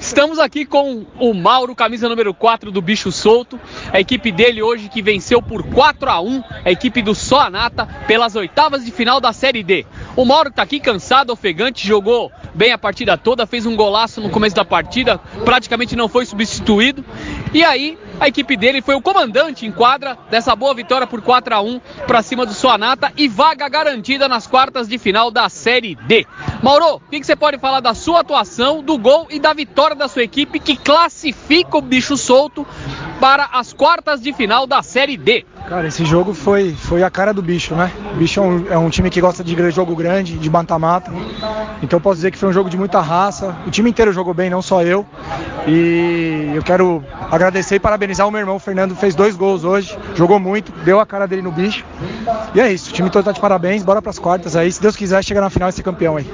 Estamos aqui com o Mauro, camisa número 4 do Bicho Solto. A equipe dele hoje que venceu por 4 a 1 a equipe do Soanata pelas oitavas de final da Série D. O Mauro tá aqui cansado, ofegante, jogou bem a partida toda, fez um golaço no começo da partida, praticamente não foi substituído. E aí, a equipe dele foi o comandante em quadra dessa boa vitória por 4 a 1 para cima do Soanata e vaga garantida nas quartas de final da Série D. Mauro, o que, que você pode falar da sua atuação, do gol e da vitória da sua equipe que classifica o bicho solto para as quartas de final da Série D? Cara, esse jogo foi, foi a cara do bicho, né? O bicho é um, é um time que gosta de jogo grande, de mata-mata. Então posso dizer que foi um jogo de muita raça. O time inteiro jogou bem, não só eu. E eu quero agradecer e parabenizar o meu irmão. O Fernando fez dois gols hoje, jogou muito, deu a cara dele no bicho. E é isso, o time todo tá de parabéns, bora pras quartas aí. Se Deus quiser, chegar na final e ser campeão aí.